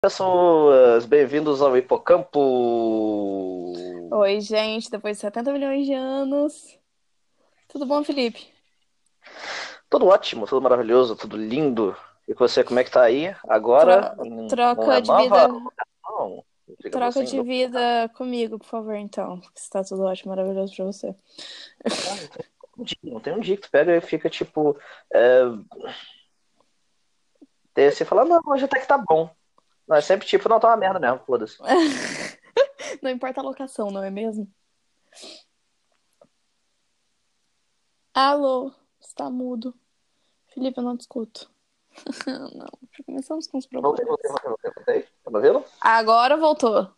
pessoas, bem-vindos ao Hipocampo. Oi, gente, depois de 70 milhões de anos. Tudo bom, Felipe? Tudo ótimo, tudo maravilhoso, tudo lindo. E você, como é que tá aí? Agora, Tro- troca numa de nova vida. digamos Troca assim, de do- vida comigo, por favor, então. Porque está tudo ótimo, maravilhoso pra você. dia, Não tem um dia que tu pega e fica tipo. É... Daí você fala, não, hoje até que tá bom. Não, é sempre tipo, não, tá uma merda mesmo, foda-se. Não importa a locação, não é mesmo? Alô, está mudo. Felipe, eu não te escuto. Não, começamos com os problemas. voltei, voltei, voltei, voltei. Tá me ouvindo? Agora voltou.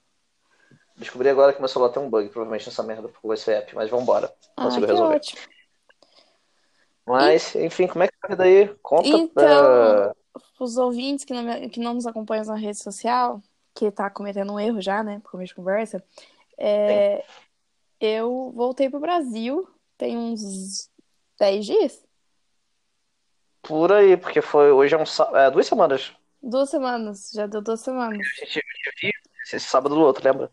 Descobri agora que meu celular tem um bug, provavelmente nessa merda por voice app, mas vambora. Ah, Consigo que resolver. ótimo. Mas, enfim, como é que tá a vida aí? Conta. Então, eh, os ouvintes que não, que não nos acompanham na rede social, que tá cometendo um erro já, né, por começo de conversa, é, eu voltei pro Brasil tem uns 10 dias, por aí, porque foi hoje é um é, duas semanas. duas semamas, já deu duas semanas. A gente viu esse sábado do outro, lembra?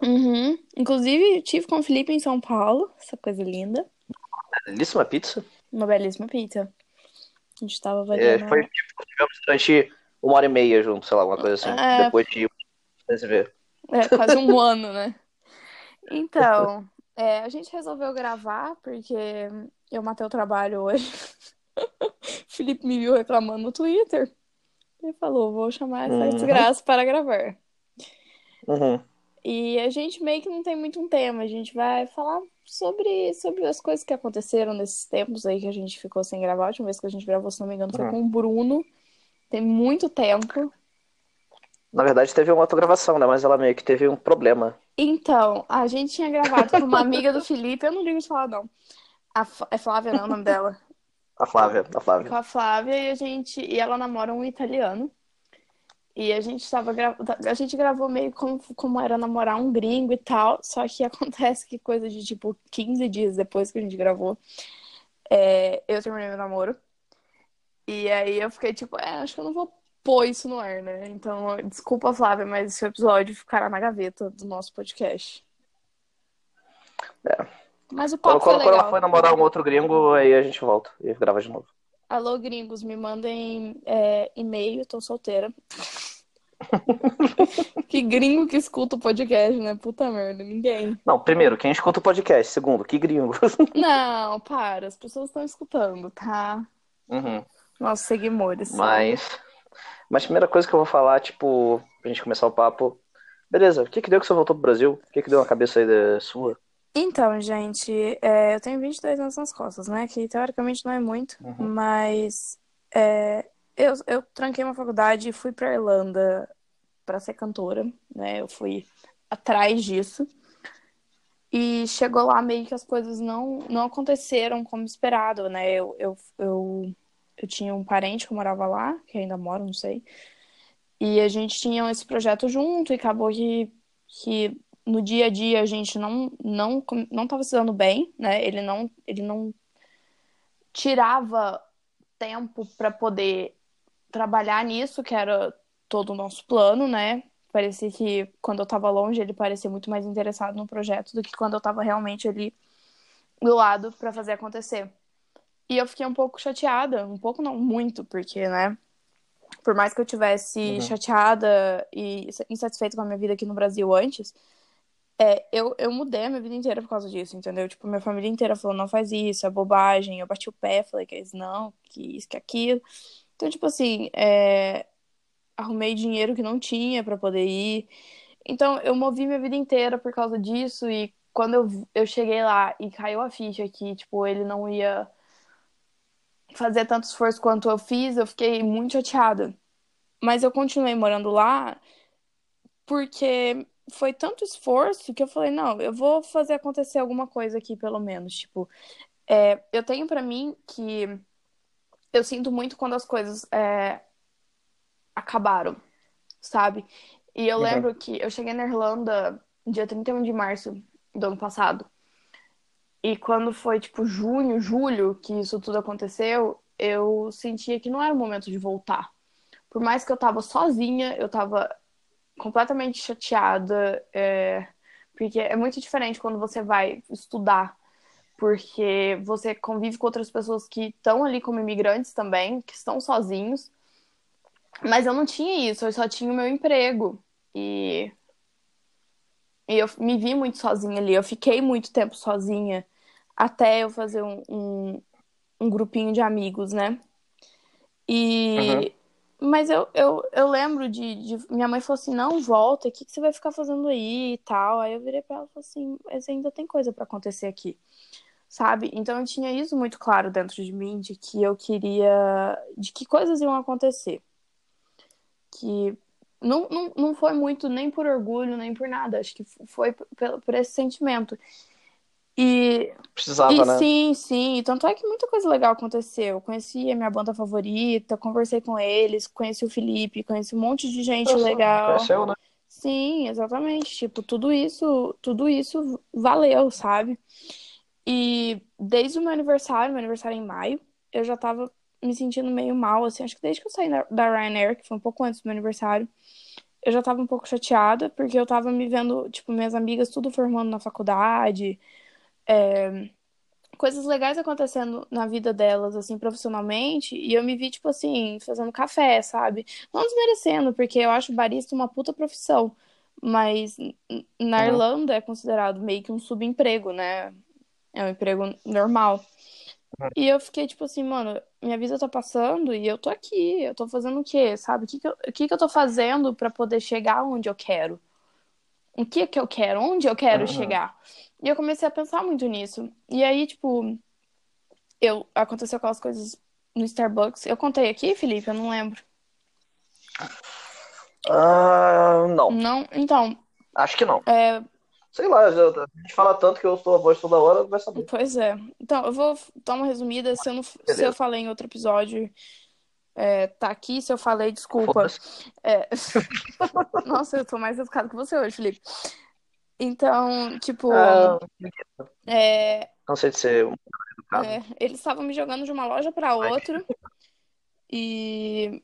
Uhum. Inclusive, tive com o Felipe em São Paulo, essa coisa linda, Belíssima pizza. uma belíssima pizza. A gente tava É, avaliando. foi tipo, tivemos durante uma hora e meia junto, sei lá, alguma coisa assim. É. Depois de se ver. É, quase um ano, né? Então, é, a gente resolveu gravar porque eu matei o trabalho hoje. O Felipe me viu reclamando no Twitter e falou: vou chamar essa Uhum. desgraça para gravar. Uhum. E a gente meio que não tem muito um tema, a gente vai falar sobre, sobre as coisas que aconteceram nesses tempos aí que a gente ficou sem gravar. A última vez que a gente gravou, se não me engano, foi Uhum. com o Bruno. Tem muito tempo. Na verdade, teve uma outra gravação, né? Mas ela meio que teve um problema. Então, a gente tinha gravado com uma amiga do Felipe, eu não ligo de falar, não. A F- é Flávia, não, é o nome dela. A Flávia, a Flávia. Com a Flávia e a gente. E ela namora um italiano. E a gente tava gra... A gente gravou meio como, como era namorar um gringo e tal. Só que acontece que coisa de tipo 15 dias depois que a gente gravou, é, eu terminei meu namoro. E aí eu fiquei tipo, é, acho que eu não vou pôr isso no ar, né? Então, desculpa, Flávia, mas esse episódio ficará na gaveta do nosso podcast. É. Mas o Quando, papo foi quando, quando ela legal. foi namorar um outro gringo, aí a gente volta e grava de novo. Alô, gringos, me mandem é, e-mail, tô solteira. que gringo que escuta o podcast, né? Puta merda, ninguém. Não, primeiro, quem escuta o podcast? Segundo, que gringo. Não, para, as pessoas estão escutando, tá? Uhum. Nossos seguidores. Mas, mas a primeira coisa que eu vou falar, tipo, pra gente começar o papo. Beleza, o que que deu que você voltou pro Brasil? O que que deu na cabeça aí da sua? Então, gente, é, eu tenho 22 anos nas costas, né? Que teoricamente não é muito, Uhum. mas é, eu, eu tranquei uma faculdade e fui pra Irlanda pra ser cantora, né? Eu fui atrás disso. E chegou lá meio que as coisas não, não aconteceram como esperado, né? Eu, eu, eu, eu tinha um parente que morava lá, que ainda mora, não sei. E a gente tinha esse projeto junto e acabou que, que no dia a dia a gente não não não estava se dando bem, né? Ele não ele não tirava tempo para poder trabalhar nisso, que era todo o nosso plano, né? Parecia que quando eu estava longe ele parecia muito mais interessado no projeto do que quando eu estava realmente ali do lado para fazer acontecer. E eu fiquei um pouco chateada, um pouco não muito, porque, né? Por mais que eu tivesse Uhum. chateada e insatisfeita com a minha vida aqui no Brasil antes, é, eu, eu mudei a minha vida inteira por causa disso, entendeu? Tipo, minha família inteira falou, não faz isso, é bobagem. Eu bati o pé, falei que isso não, que isso, que aquilo. Então, tipo assim, é, arrumei dinheiro que não tinha pra poder ir. Então, eu movi minha vida inteira por causa disso. E quando eu, eu cheguei lá e caiu a ficha que, tipo, ele não ia fazer tanto esforço quanto eu fiz, eu fiquei muito chateada. Mas eu continuei morando lá porque foi tanto esforço que eu falei, não, eu vou fazer acontecer alguma coisa aqui, pelo menos. Tipo, é, eu tenho pra mim que eu sinto muito quando as coisas é, acabaram, sabe? E eu Uhum. lembro que eu cheguei na Irlanda dia 31 de março do ano passado. E quando foi, tipo, junho, julho, que isso tudo aconteceu, eu sentia que não era o momento de voltar. por mais que eu tava sozinha, eu tava completamente chateada, é, porque é muito diferente quando você vai estudar, porque você convive com outras pessoas que estão ali como imigrantes também, que estão sozinhos. Mas eu não tinha isso, eu só tinha o meu emprego. E, e eu me vi muito sozinha ali, eu fiquei muito tempo sozinha até eu fazer um, um, um grupinho de amigos, né? E. Uhum. Mas eu, eu, eu lembro de, de, Minha mãe falou assim: não, volta, o que, que você vai ficar fazendo aí e tal. Aí eu virei pra ela e falei assim: mas ainda tem coisa para acontecer aqui, sabe? Então eu tinha isso muito claro dentro de mim, de que eu queria. de que coisas iam acontecer. Que não, não, não foi muito nem por orgulho, nem por nada. Acho que foi por, por esse sentimento. E, Precisava, e né? sim, sim. Tanto é que muita coisa legal aconteceu. Eu conheci a minha banda favorita, conversei com eles, conheci o Felipe, conheci um monte de gente Nossa, legal. Conheceu, né? Sim, exatamente. Tipo, tudo isso, tudo isso valeu, sabe? E desde o meu aniversário, meu aniversário é em maio, eu já tava me sentindo meio mal, assim, acho que desde que eu saí da Ryanair, que foi um pouco antes do meu aniversário, eu já tava um pouco chateada, porque eu tava me vendo, tipo, minhas amigas tudo formando na faculdade, é, coisas legais acontecendo na vida delas, assim, profissionalmente, e eu me vi, tipo assim, fazendo café, sabe? Não desmerecendo, porque eu acho barista uma puta profissão, mas na uhum. Irlanda é considerado meio que um subemprego, né? É um emprego normal. Uhum. E eu fiquei, tipo assim, mano, minha vida tá passando e eu tô aqui, eu tô fazendo o quê, sabe? O que que eu, o que que eu tô fazendo para poder chegar onde eu quero? O que que eu quero? Onde eu quero uhum. chegar? E eu comecei a pensar muito nisso. E aí, tipo, eu aconteceu aquelas coisas no Starbucks. Eu contei aqui, Felipe? Eu não lembro. Uh, não. Não? Então. Acho que não. É... Sei lá, a gente fala tanto que eu sou a voz toda hora, vai saber. Pois é. Então, eu vou dar uma resumida. Se eu, não, se eu falei em outro episódio, é, tá aqui. Se eu falei, desculpa. É... Nossa, eu tô mais educado que você hoje, Felipe. Então, tipo. Ah, é, Não sei de ser um educado. é, eles estavam me jogando de uma loja para outra e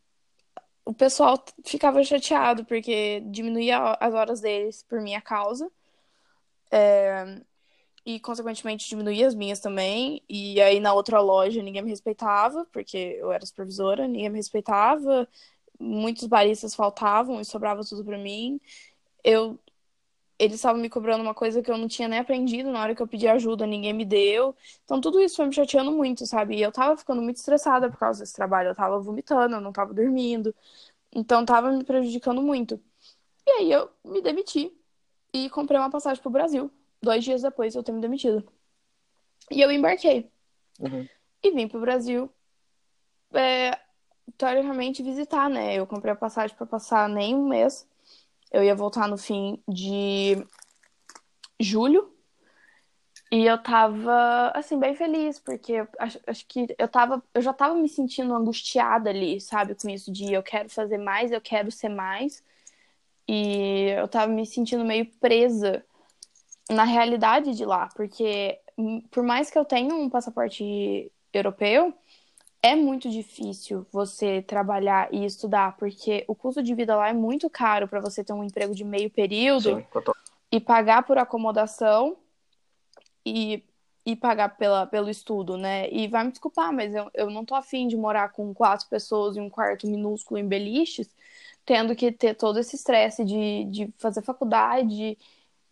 o pessoal ficava chateado porque diminuía as horas deles por minha causa. É, e, consequentemente, diminuía as minhas também. E aí, na outra loja, ninguém me respeitava, porque eu era supervisora, ninguém me respeitava. Muitos baristas faltavam e sobrava tudo para mim. Eu eles estavam me cobrando uma coisa que eu não tinha nem aprendido na hora que eu pedi ajuda, ninguém me deu. Então tudo isso foi me chateando muito, sabe? E eu tava ficando muito estressada por causa desse trabalho. Eu tava vomitando, eu não tava dormindo. Então tava me prejudicando muito. E aí eu me demiti e comprei uma passagem pro Brasil. Dois dias depois eu ter me demitido. E eu embarquei. Uhum. E vim pro Brasil. É, teoricamente visitar, né? Eu comprei a passagem para passar nem um mês. Eu ia voltar no fim de julho. E eu tava, assim, bem feliz, porque acho, acho que eu tava, eu já tava me sentindo angustiada ali, sabe, com isso de eu quero fazer mais, eu quero ser mais. E eu tava me sentindo meio presa na realidade de lá, porque hum, por mais que eu tenha um passaporte europeu, é muito difícil você trabalhar e estudar, porque o custo de vida lá é muito caro para você ter um emprego de meio período Sim, e pagar por acomodação e, e pagar pela, pelo estudo, né? E vai me desculpar, mas eu, eu não tô afim de morar com quatro pessoas em um quarto minúsculo em beliches, tendo que ter todo esse estresse de, de fazer faculdade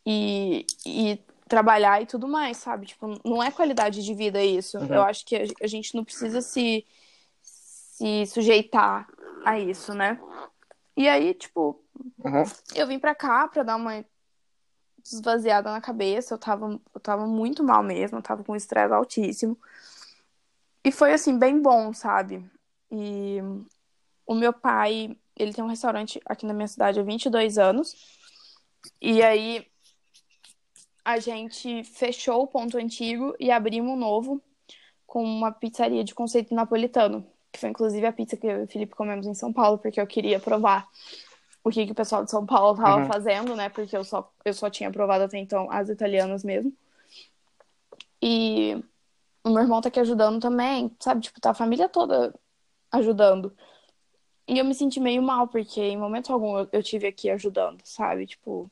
e, e trabalhar e tudo mais, sabe? Tipo, não é qualidade de vida isso. Uhum. Eu acho que a gente não precisa se, se sujeitar a isso, né? E aí, tipo, uhum. eu vim pra cá pra dar uma esvaziada na cabeça. Eu tava, eu tava muito mal mesmo, eu tava com estresse altíssimo. E foi, assim, bem bom, sabe? E o meu pai, ele tem um restaurante aqui na minha cidade há 22 anos. E aí, a gente fechou o ponto antigo e abrimos um novo com uma pizzaria de conceito napolitano, que foi inclusive a pizza que eu e o Felipe comemos em São Paulo, porque eu queria provar o que, que o pessoal de São Paulo tava uhum. fazendo, né? Porque eu só, eu só tinha provado até então as italianas mesmo. E o meu irmão tá aqui ajudando também, sabe? Tipo, tá a família toda ajudando. E eu me senti meio mal, porque em momento algum eu, eu tive aqui ajudando, sabe? Tipo,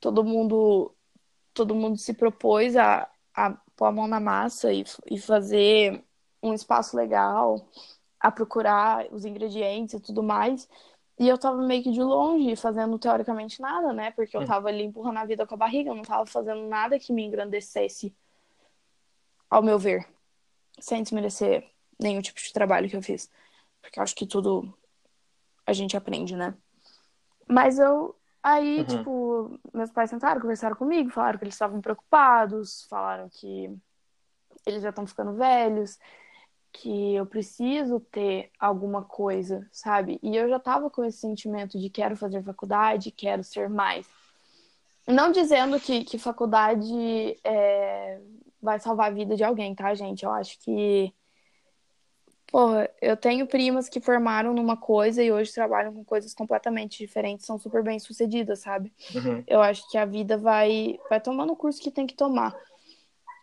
todo mundo todo mundo se propôs a, a pôr a mão na massa e, e fazer um espaço legal, a procurar os ingredientes e tudo mais. E eu tava meio que de longe, fazendo teoricamente nada, né? Porque eu tava ali empurrando a vida com a barriga, eu não tava fazendo nada que me engrandecesse, ao meu ver. Sem desmerecer nenhum tipo de trabalho que eu fiz. Porque eu acho que tudo a gente aprende, né? Mas eu. Aí, uhum. tipo, meus pais sentaram, conversaram comigo, falaram que eles estavam preocupados, falaram que eles já estão ficando velhos que eu preciso ter alguma coisa, sabe? E eu já tava com esse sentimento de quero fazer faculdade, quero ser mais. Não dizendo que, que faculdade é, vai salvar a vida de alguém, tá, gente? Eu acho que. Porra, eu tenho primas que formaram numa coisa e hoje trabalham com coisas completamente diferentes, são super bem sucedidas, sabe? Uhum. Eu acho que a vida vai, vai tomando o curso que tem que tomar.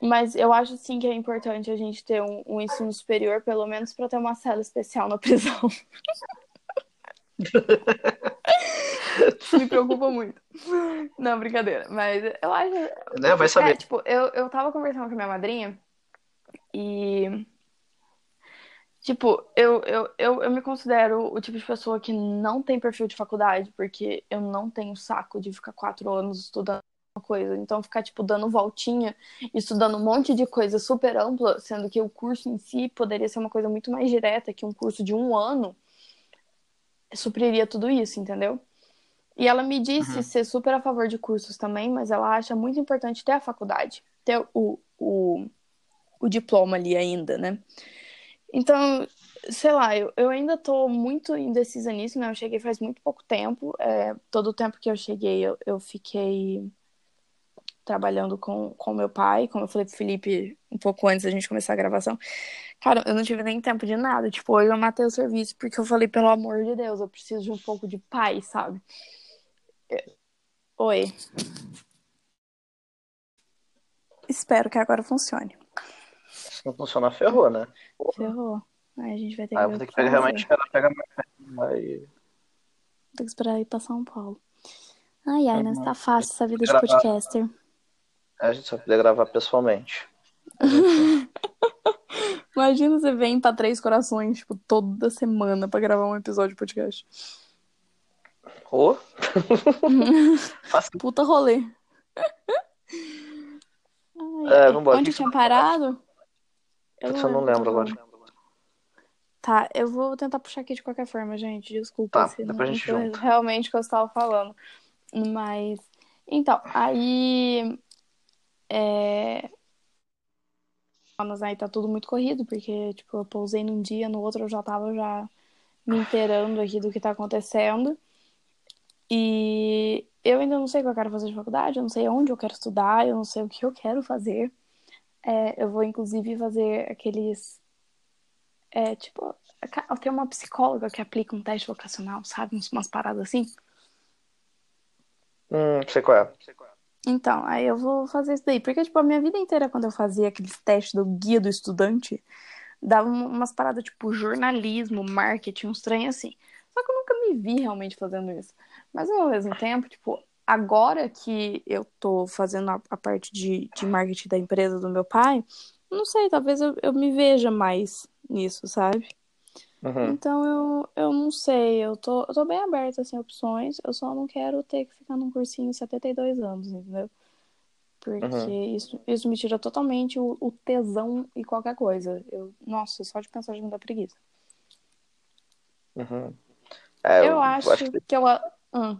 Mas eu acho sim que é importante a gente ter um, um ensino superior, pelo menos para ter uma cela especial na prisão. Me preocupa muito. Não, brincadeira. Mas eu acho. Né, vai saber. É, tipo, eu, eu tava conversando com a minha madrinha e. Tipo, eu, eu, eu, eu me considero o tipo de pessoa que não tem perfil de faculdade, porque eu não tenho saco de ficar quatro anos estudando coisa. Então, ficar, tipo, dando voltinha, estudando um monte de coisa super ampla, sendo que o curso em si poderia ser uma coisa muito mais direta, que um curso de um ano supriria tudo isso, entendeu? E ela me disse uhum. ser super a favor de cursos também, mas ela acha muito importante ter a faculdade, ter o, o, o diploma ali ainda, né? Então, sei lá, eu, eu ainda tô muito indecisa nisso, né? Eu cheguei faz muito pouco tempo. É, todo o tempo que eu cheguei, eu, eu fiquei trabalhando com, com meu pai, como eu falei pro Felipe um pouco antes da gente começar a gravação. Cara, eu não tive nem tempo de nada. Tipo, hoje eu matei o serviço porque eu falei, pelo amor de Deus, eu preciso de um pouco de paz, sabe? Oi. Espero que agora funcione. Se não funcionar, ferrou, né? Ferrou. Aí a gente vai ter que. Ah, vou ter que realmente esperar pegar mais. Aí... Tem que esperar ir pra São Paulo. Ai, ai, não está fácil essa vida de podcaster. A gente só poder gravar pessoalmente. Imagina você vem pra Três Corações, tipo, toda semana pra gravar um episódio de podcast. Ô? Oh. Puta rolê. Ai, é, vambora. Onde tinha parado? Eu, eu não lembro agora. Tá, eu vou tentar puxar aqui de qualquer forma, gente. Desculpa tá, se não, não foi realmente o que eu estava falando. Mas. Então, aí é... Mas aí tá tudo muito corrido, porque, tipo, eu pousei num dia, no outro eu já tava já me inteirando aqui do que tá acontecendo. E eu ainda não sei o que eu quero fazer de faculdade, eu não sei onde eu quero estudar, eu não sei o que eu quero fazer. É, eu vou, inclusive, fazer aqueles. É, tipo, tem uma psicóloga que aplica um teste vocacional, sabe? Umas paradas assim. Hum, sei qual é. Sei qual é. Então, aí eu vou fazer isso daí. Porque, tipo, a minha vida inteira, quando eu fazia aqueles testes do guia do estudante, dava umas paradas, tipo, jornalismo, marketing, uns trem assim. Só que eu nunca me vi realmente fazendo isso. Mas, ao mesmo tempo, tipo, agora que eu tô fazendo a, a parte de, de marketing da empresa do meu pai, não sei, talvez eu, eu me veja mais nisso, sabe? Uhum. Então eu, eu não sei, eu tô, eu tô bem aberta assim, opções, eu só não quero ter que ficar num cursinho 72 anos, entendeu? Porque uhum. isso, isso me tira totalmente o, o, tesão e qualquer coisa. Eu, nossa, só de pensar já me dá preguiça. Uhum. É, eu, eu, acho, acho que... que, eu. Hum.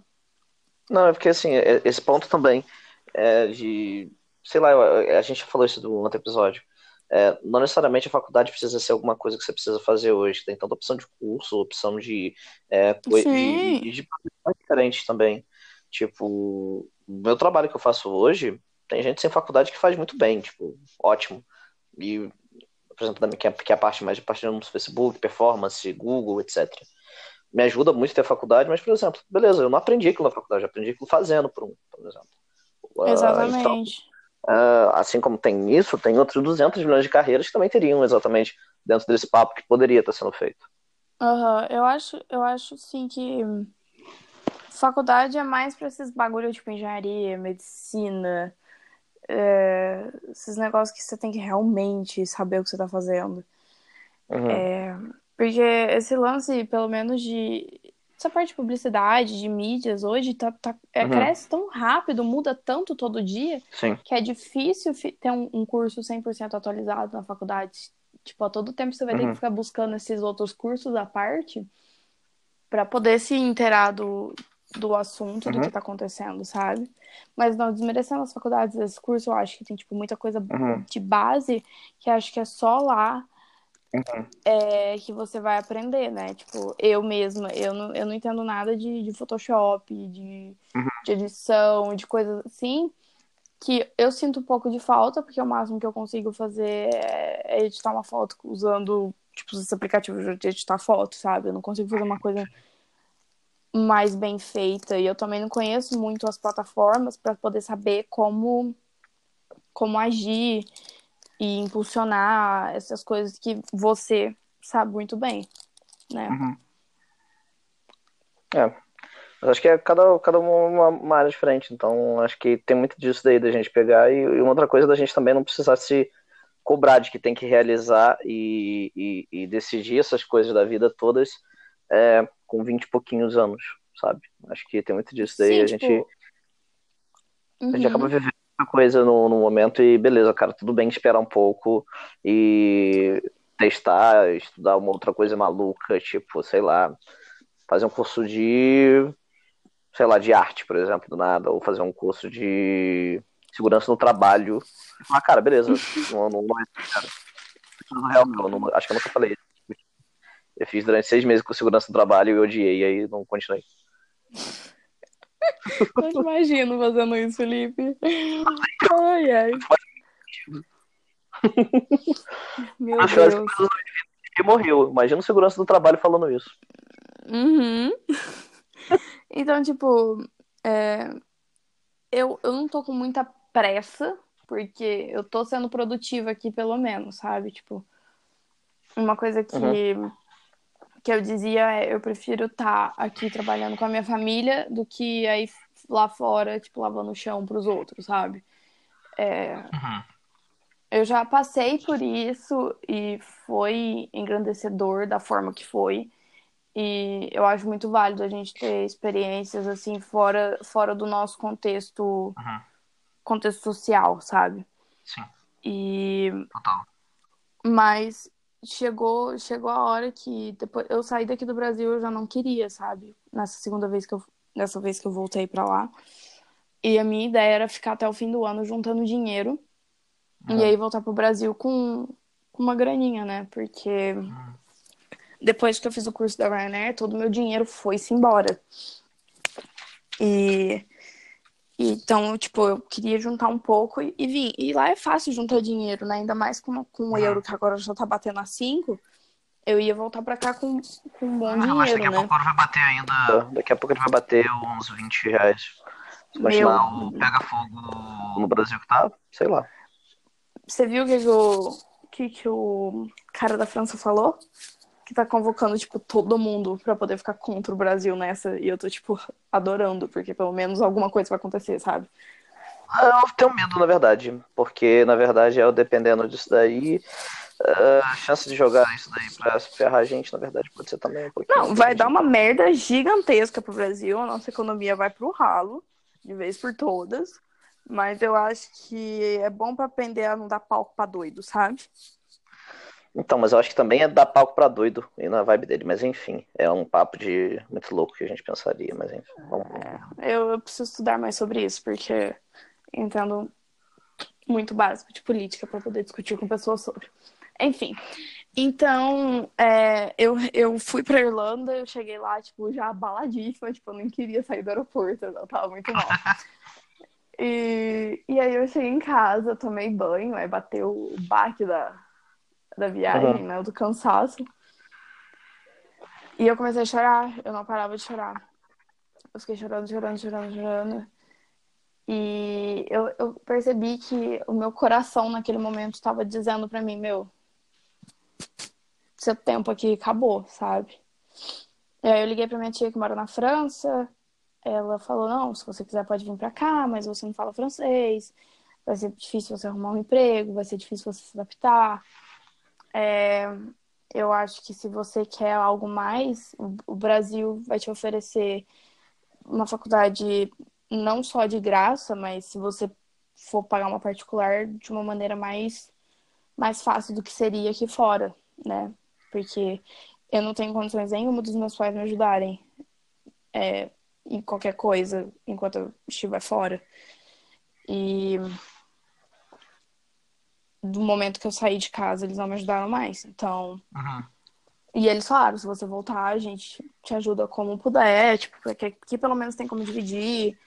Não, é porque assim, é, esse ponto também é de. Sei lá, a gente falou isso do outro episódio. É, não necessariamente a faculdade precisa ser alguma coisa que você precisa fazer hoje. Tem tanta opção de curso, opção de, é, de diferentes também. Tipo, meu trabalho que eu faço hoje, tem gente sem faculdade que faz muito bem, tipo, ótimo. E, por exemplo, que é, que é a parte mais de partilhando no Facebook, performance, Google, etc. Me ajuda muito ter faculdade, mas, por exemplo, beleza, eu não aprendi aquilo na faculdade, eu aprendi aquilo fazendo, por, um, por exemplo. Exatamente. Uh, então, Uh, assim como tem isso, tem outros 200 milhões de carreiras que também teriam exatamente dentro desse papo que poderia estar sendo feito. Uhum. Eu acho, eu acho sim que faculdade é mais pra esses bagulho tipo engenharia, medicina, é, esses negócios que você tem que realmente saber o que você tá fazendo. Uhum. É, porque esse lance, pelo menos de essa parte de publicidade, de mídias, hoje tá, tá é, Uhum. cresce tão rápido, muda tanto todo dia, Sim. que é difícil ter um, um curso 100% atualizado na faculdade. Tipo, a todo tempo você vai ter Uhum. que ficar buscando esses outros cursos à parte para poder se inteirar do, do assunto, do Uhum. que tá acontecendo, sabe? Mas não desmerecendo as faculdades, esse curso eu acho que tem, tipo, muita coisa Uhum. de base que acho que é só lá Uhum. é, que você vai aprender, né? Tipo, eu mesma, eu não, eu não entendo nada de, de Photoshop, de, Uhum. de edição, de coisas assim, que eu sinto um pouco de falta, porque o máximo que eu consigo fazer é, é editar uma foto usando, tipo, esses aplicativos de editar foto, sabe? Eu não consigo fazer uma coisa mais bem feita, e eu também não conheço muito as plataformas para poder saber como, como agir e impulsionar essas coisas que você sabe muito bem, né? Uhum. É. Mas acho que é cada, cada uma, uma área diferente, então acho que tem muito disso daí da gente pegar e, e uma outra coisa da gente também não precisar se cobrar de que tem que realizar e, e, e decidir essas coisas da vida todas é, com 20 e pouquinhos anos, sabe? Acho que tem muito disso daí, Sim, a tipo, gente, a gente uhum. acaba vivendo muita coisa no, no momento e beleza, cara, tudo bem esperar um pouco e testar, estudar uma outra coisa maluca, tipo, sei lá, fazer um curso de, sei lá, de arte, por exemplo, do nada, ou fazer um curso de segurança no trabalho. Ah, cara, beleza, não, não, não é, cara, não é real, meu, não- acho que eu nunca falei isso. Eu fiz durante seis meses com segurança no trabalho e eu odiei, aí não continuei. Eu te imagino fazendo isso, Felipe. Ai, ai. Meu as Deus. que morreu. Imagina o segurança do trabalho falando isso. Uhum. Então, tipo, é, eu, eu não tô com muita pressa, porque eu tô sendo produtiva aqui, pelo menos, sabe? Tipo, uma coisa que, que eu dizia é, eu prefiro estar aqui trabalhando com a minha família do que aí lá fora, tipo, lavando o chão pros outros, sabe? É, eu já passei por isso e foi engrandecedor da forma que foi. E eu acho muito válido a gente ter experiências assim fora, fora do nosso contexto, contexto social, sabe? Sim, E total. mas chegou chegou a hora que depois eu saí daqui do Brasil, eu já não queria, sabe? Nessa segunda vez que eu nessa vez que eu voltei pra lá. E a minha ideia era ficar até o fim do ano juntando dinheiro e aí voltar pro Brasil com, com uma graninha, né? Porque depois que eu fiz o curso da Ryanair, todo o meu dinheiro foi-se embora. E então, tipo, eu queria juntar um pouco e, e vim. E lá é fácil juntar dinheiro, né? Ainda mais com, com o euro que agora já tá batendo a 5. Eu ia voltar pra cá com, com um bom Ah, mas daqui dinheiro, a né? pouco vai bater ainda. Daqui a pouco ele vai bater uns 20 reais. Se Meu. imaginar o Pega Fogo no Brasil que tá, sei lá. Você viu o que, que, o, que, que o cara da França falou? Que tá convocando, tipo, todo mundo pra poder ficar contra o Brasil nessa. E eu tô, tipo, adorando, porque pelo menos alguma coisa vai acontecer, sabe? Eu tenho medo, na verdade. Porque, na verdade, eu dependendo disso daí, eh, a chance de jogar isso daí pra se ferrar a gente, na verdade, pode ser também um pouquinho. Não, vai dar uma merda gigantesca pro Brasil. A nossa economia vai pro ralo, de vez por todas. Mas eu acho que é bom pra aprender a não dar palco pra doido, sabe? Então, mas eu acho que também é dar palco pra doido e na vibe dele. Mas enfim, é um papo de muito louco que a gente pensaria. Mas enfim, vamos lá. Eu, eu preciso estudar mais sobre isso, porque entendo muito básico de política para poder discutir com pessoas sobre. Enfim, então é, eu, eu fui pra Irlanda, eu cheguei lá, tipo, já abaladíssima, tipo, eu nem queria sair do aeroporto, eu tava muito mal. E, e aí eu cheguei em casa, tomei banho, aí bateu o baque da, da viagem, Uhum. né, do cansaço. E eu comecei a chorar, eu não parava de chorar. Eu fiquei chorando, chorando, chorando, chorando. E eu, eu percebi que o meu coração naquele momento estava dizendo pra mim, meu, seu tempo aqui acabou, sabe? E aí eu liguei pra minha tia que mora na França. Ela falou: não, se você quiser pode vir pra cá, mas você não fala francês. Vai ser difícil você arrumar um emprego, vai ser difícil você se adaptar. É, eu acho que se você quer algo mais, o Brasil vai te oferecer uma faculdade não só de graça, mas se você for pagar uma particular de uma maneira mais, mais fácil do que seria aqui fora, né? Porque eu não tenho condições nenhuma dos meus pais me ajudarem é, em qualquer coisa enquanto eu estiver fora. E do momento que eu saí de casa, eles não me ajudaram mais. Então. Uhum. E eles falaram, se você voltar, a gente te ajuda como puder, tipo, porque aqui pelo menos tem como dividir,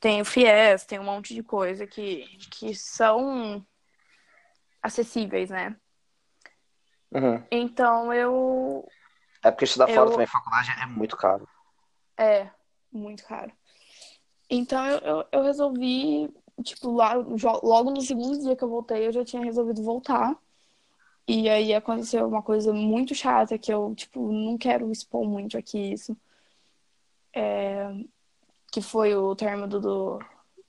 tem o FIES, tem um monte de coisa que, que são acessíveis, né? Uhum. Então eu. É porque estudar eu... fora também, faculdade é muito caro. É, muito caro. Então eu, eu, eu resolvi, tipo, lá, logo no segundo dia que eu voltei, eu já tinha resolvido voltar. E aí aconteceu uma coisa muito chata que eu, tipo, não quero expor muito aqui isso. É, que foi o término do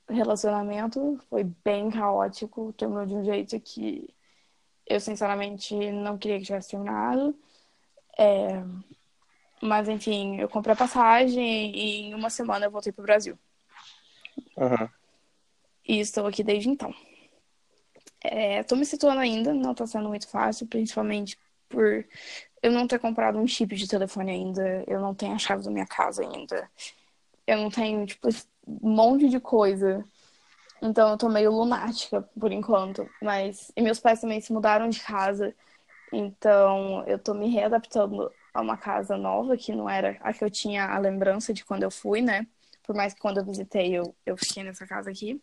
relacionamento. Foi bem caótico. Terminou de um jeito que eu, sinceramente, não queria que tivesse terminado. É, mas, enfim, eu comprei a passagem e em uma semana eu voltei pro Brasil. Uhum. E estou aqui desde então. É, tô me situando ainda, não tá sendo muito fácil, principalmente por eu não ter comprado um chip de telefone ainda, eu não tenho a chave da minha casa ainda, eu não tenho, tipo, um monte de coisa. Então eu tô meio lunática por enquanto. Mas. E meus pais também se mudaram de casa. Então eu tô me readaptando a uma casa nova, que não era a que eu tinha a lembrança de quando eu fui, né? Por mais que quando eu visitei eu, eu fiquei nessa casa aqui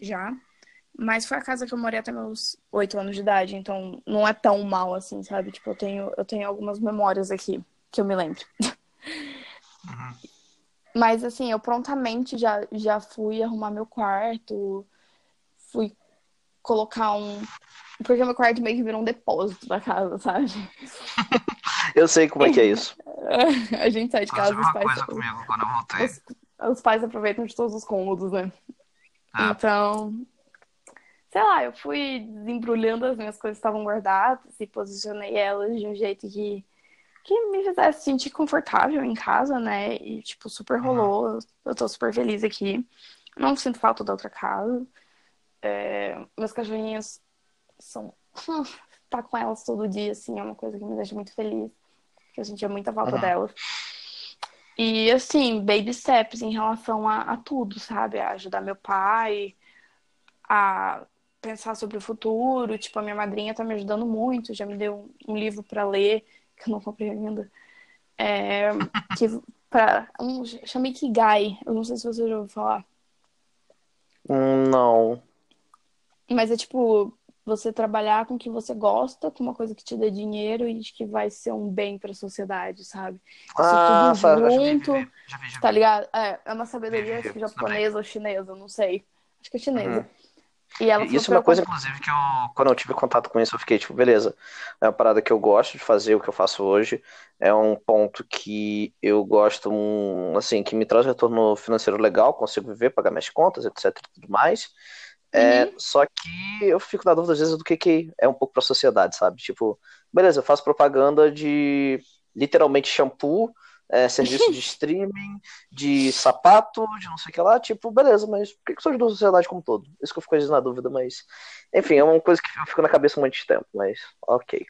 já. Mas foi a casa que eu morei até meus oito anos de idade, então não é tão mal assim, sabe? Tipo, eu tenho, eu tenho algumas memórias aqui que eu me lembro. Uhum. Mas assim, eu prontamente já, já fui arrumar meu quarto, fui colocar um. Porque meu quarto meio que virou um depósito da casa, sabe? eu sei como é que é isso. a gente sai de casa os pais. Coisa comigo quando eu voltei. Os, os pais aproveitam de todos os cômodos, né? Ah. Então, sei lá, eu fui desembrulhando as minhas coisas que estavam guardadas e posicionei elas de um jeito que, que me fizesse sentir confortável em casa, né? E, tipo, super rolou. Eu tô super feliz aqui. Não sinto falta da outra casa. É, meus cachorrinhos são. tá com elas todo dia, assim, é uma coisa que me deixa muito feliz. Porque eu sentia muita falta Uhum. delas. E, assim, baby steps em relação a, a tudo, sabe? A ajudar meu pai, a pensar sobre o futuro. Tipo, a minha madrinha tá me ajudando muito, já me deu um livro para ler, que eu não comprei ainda. É, que pra, um, chama Ikigai. Eu não sei se você já ouviu falar. Não. Mas é tipo, você trabalhar com o que você gosta, com uma coisa que te dê dinheiro e que vai ser um bem pra sociedade, sabe? Isso Ah, tudo vi, junto, já vi, já vi, já vi. tá ligado? É, é uma sabedoria acho que japonesa ou chinesa, não sei. Acho que é chinesa. Uhum. E ela Isso é uma coisa, inclusive, que eu, quando eu tive contato com isso, eu fiquei tipo, beleza, é uma parada que eu gosto de fazer, o que eu faço hoje, é um ponto que eu gosto, um, assim, que me traz retorno financeiro legal, consigo viver, pagar minhas contas, etc e tudo mais. É, só que eu fico na dúvida às vezes do que, que é um pouco pra sociedade, sabe? Tipo, beleza, eu faço propaganda de literalmente shampoo, é, serviço de streaming, de sapato, de não sei o que lá, tipo, beleza, mas por que que isso ajuda a sociedade como um todo? Isso que eu fico às vezes na dúvida, mas enfim, é uma coisa que eu fico na cabeça há muito tempo, mas ok.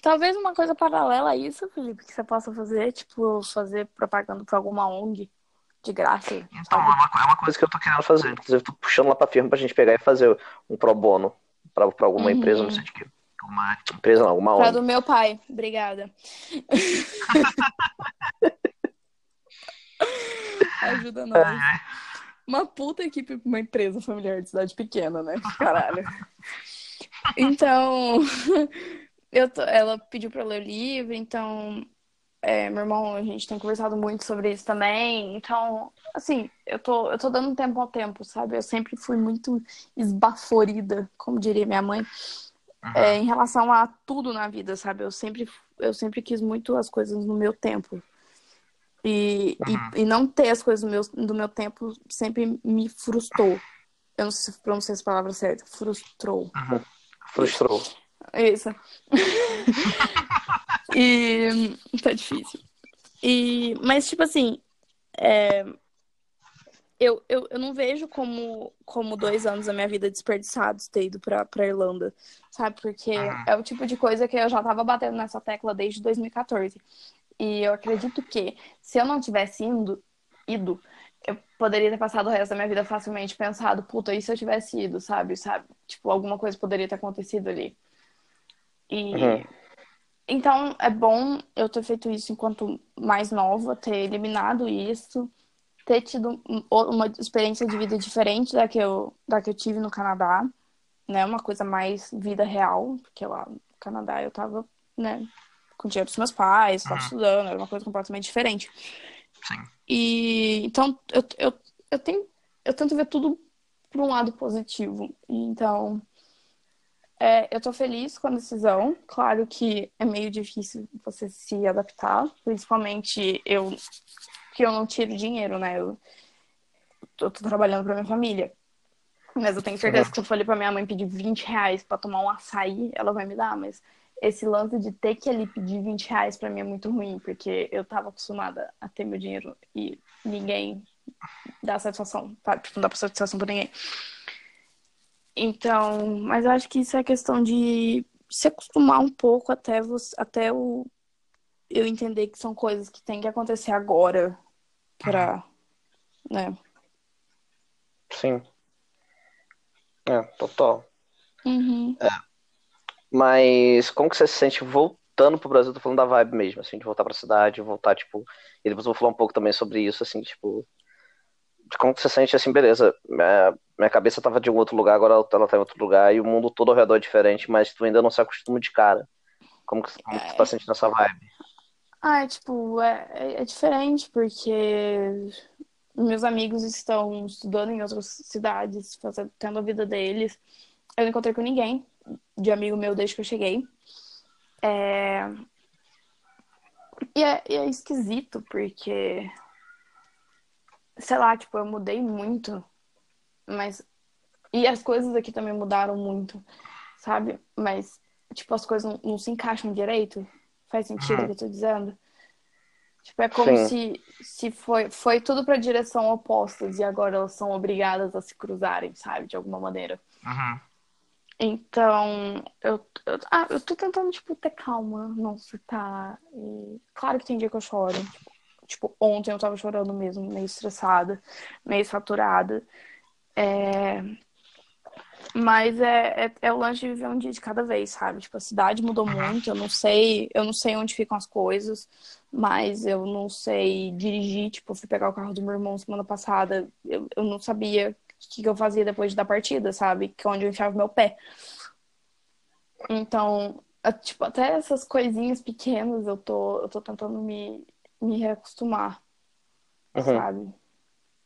Talvez uma coisa paralela a isso, Felipe, que você possa fazer, tipo, fazer propaganda pra alguma ONG de graça, Então, é uma, é uma coisa que eu tô querendo fazer. Inclusive, eu tô puxando lá pra firma pra gente pegar e fazer um pro bono pra, pra alguma Uhum. empresa, não sei de que. Alguma empresa, não, alguma Pra do meu pai. Obrigada. Ajuda nós. Uma puta equipe pra uma empresa familiar de cidade pequena, né? Caralho. Então, eu tô- ela pediu pra eu ler o livro, então, é, meu irmão, a gente tem conversado muito sobre isso também. Então, assim, eu tô, eu tô dando tempo ao tempo, sabe? Eu sempre fui muito esbaforida, como diria minha mãe, é, em relação a tudo na vida, sabe? Eu sempre, eu sempre quis muito as coisas no meu tempo. E, uhum. e, e, não ter as coisas do meu, do meu tempo sempre me frustrou. Eu não sei se pronunciei essa palavra certa. Frustrou. Uhum. Frustrou. Isso. e tá difícil. E, mas, tipo assim, é, eu, eu, eu não vejo como, como dois anos da minha vida desperdiçados ter ido pra, pra Irlanda, sabe? Porque é o tipo de coisa que eu já tava batendo nessa tecla desde 2014. E eu acredito que se eu não tivesse indo, ido, eu poderia ter passado o resto da minha vida facilmente pensado, puta, e se eu tivesse ido, sabe? sabe? Tipo, alguma coisa poderia ter acontecido ali. E. Uhum. Então, é bom eu ter feito isso enquanto mais nova, ter eliminado isso, ter tido uma experiência de vida diferente da que eu, da que eu tive no Canadá, né? Uma coisa mais vida real, porque lá no Canadá eu tava, né, com dinheiro dos meus pais, estava uhum. estudando, era uma coisa completamente diferente. Sim. E então eu, eu, eu tenho eu tento ver tudo por um lado positivo. Então, é, eu tô feliz com a decisão. Claro que é meio difícil você se adaptar, principalmente eu que eu não tiro dinheiro, né? Eu tô, tô trabalhando pra minha família. Mas eu tenho certeza que se eu for ali pra minha mãe pedir 20 reais pra tomar um açaí, ela vai me dar, mas esse lance de ter que ali pedir 20 reais pra mim é muito ruim, porque eu tava acostumada a ter meu dinheiro e ninguém dá satisfação, tá? Tipo, não dá satisfação pra ninguém. Então, mas eu acho que isso é questão de se acostumar um pouco até você, até o eu entender que são coisas que tem que acontecer agora pra, né? Sim. É, total. Uhum. É. Mas como que você se sente voltando pro Brasil? Tô falando da vibe mesmo, assim, de voltar pra cidade, voltar, tipo. E depois eu vou falar um pouco também sobre isso, assim, tipo. Como que você se sente assim, beleza. Minha, minha cabeça tava de um outro lugar, agora ela tá em outro lugar, e o mundo todo ao redor é diferente, mas tu ainda não se acostuma de cara. Como que, como que tu tá sentindo essa vibe? Ah, é, tipo, é, é, é diferente porque meus amigos estão estudando em outras cidades, fazendo, tendo a vida deles. Eu não encontrei com ninguém de amigo meu desde que eu cheguei. É... E, é, e é esquisito, porque. Sei lá, tipo, eu mudei muito, mas. E as coisas aqui também mudaram muito, sabe? Mas, tipo, as coisas não, não se encaixam direito. Faz sentido o que eu tô dizendo? Tipo, é como se, se foi, foi tudo pra direção opostas e agora elas são obrigadas a se cruzarem, sabe? De alguma maneira. Uhum. Então, eu, eu, ah, eu tô tentando, tipo, ter calma, não surtar. E, claro que tem dia que eu choro. Tipo, tipo, ontem eu tava chorando mesmo, meio estressada, meio saturada. É... Mas é, é, é, o lance de viver um dia de cada vez, sabe? Tipo, a cidade mudou muito, eu não sei, eu não sei onde ficam as coisas, mas eu não sei dirigir, tipo, eu fui pegar o carro do meu irmão semana passada, eu, eu não sabia o que, que eu fazia depois da partida, sabe? Que é onde eu enfiava meu pé. Então, tipo, até essas coisinhas pequenas eu tô, eu tô tentando me, me reacostumar, uhum. sabe?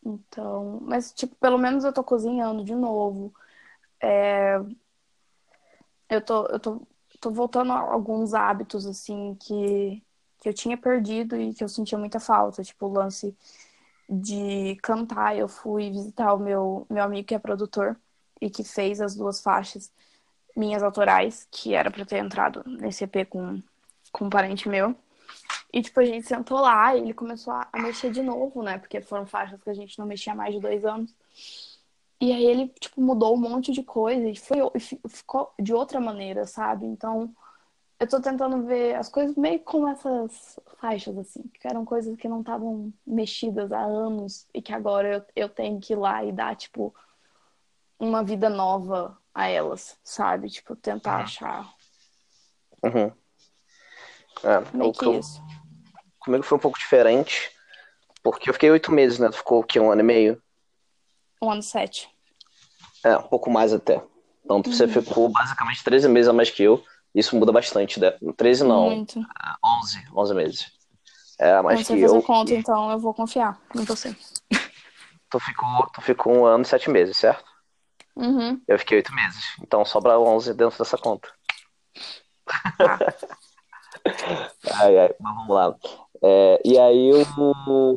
Então, mas, tipo, pelo menos eu tô cozinhando de novo. É... Eu, tô, eu tô, tô voltando a alguns hábitos, assim, que, que eu tinha perdido e que eu sentia muita falta. Tipo, o lance de cantar. Eu fui visitar o meu, meu amigo que é produtor e que fez as duas faixas minhas autorais, que era pra ter entrado nesse EP com, com um parente meu. E, tipo, a gente sentou lá e ele começou a, mexer de novo, né? Porque foram faixas que a gente não mexia há mais de dois anos. E aí ele, tipo, mudou um monte de coisa e foi, ficou de outra maneira, sabe? Então, eu tô tentando ver as coisas meio como essas faixas, assim, que eram coisas que não estavam mexidas há anos e que agora eu, eu tenho que ir lá e dar, tipo, uma vida nova a elas, sabe? Tipo, tentar uhum. achar. Uhum. É, meio que isso. Comigo foi um pouco diferente, porque eu fiquei oito meses, né? Tu ficou o quê? Um ano e meio? Um ano e sete. É, um pouco mais até. Então uhum. você ficou basicamente 13 meses a mais que eu. Isso muda bastante, né? 13 não. Muito. 11, é, 11 meses. É, mais que fazer eu. conta, então eu vou confiar em você. Tu ficou, tu ficou um ano e sete meses, certo? Uhum. Eu fiquei oito meses. Então sobra 11 dentro dessa conta. Ah. ai, ai, mas vamos lá. É, e aí o,